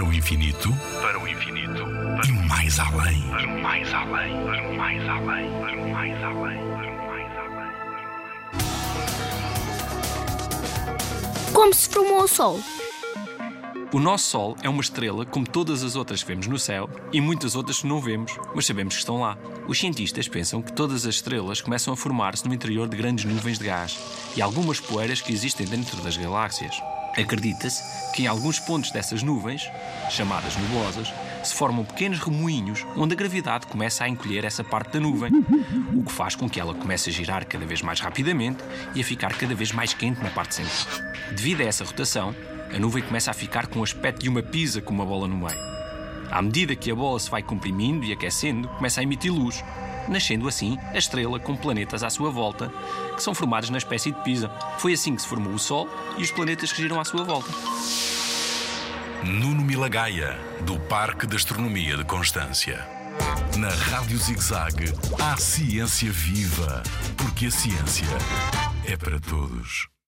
Para o infinito, para o infinito, e mais além. para o mais além, para o mais além, para o mais além, para o mais além. Como se formou o Sol? O nosso Sol é uma estrela como todas as outras que vemos no céu e muitas outras que não vemos, mas sabemos que estão lá. Os cientistas pensam que todas as estrelas começam a formar-se no interior de grandes nuvens de gás e algumas poeiras que existem dentro das galáxias. Acredita-se que em alguns pontos dessas nuvens, chamadas nebulosas, se formam pequenos remoinhos onde a gravidade começa a encolher essa parte da nuvem, o que faz com que ela comece a girar cada vez mais rapidamente e a ficar cada vez mais quente na parte central. Devido a essa rotação, a nuvem começa a ficar com o aspecto de uma pizza com uma bola no meio. À medida que a bola se vai comprimindo e aquecendo, começa a emitir luz, nascendo assim a estrela com planetas à sua volta, que são formados na espécie de pizza. Foi assim que se formou o Sol e os planetas que giram à sua volta. Nuno Milagaya, do Parque de Astronomia de Constância. Na Rádio ZigZag, há ciência viva, porque a ciência é para todos.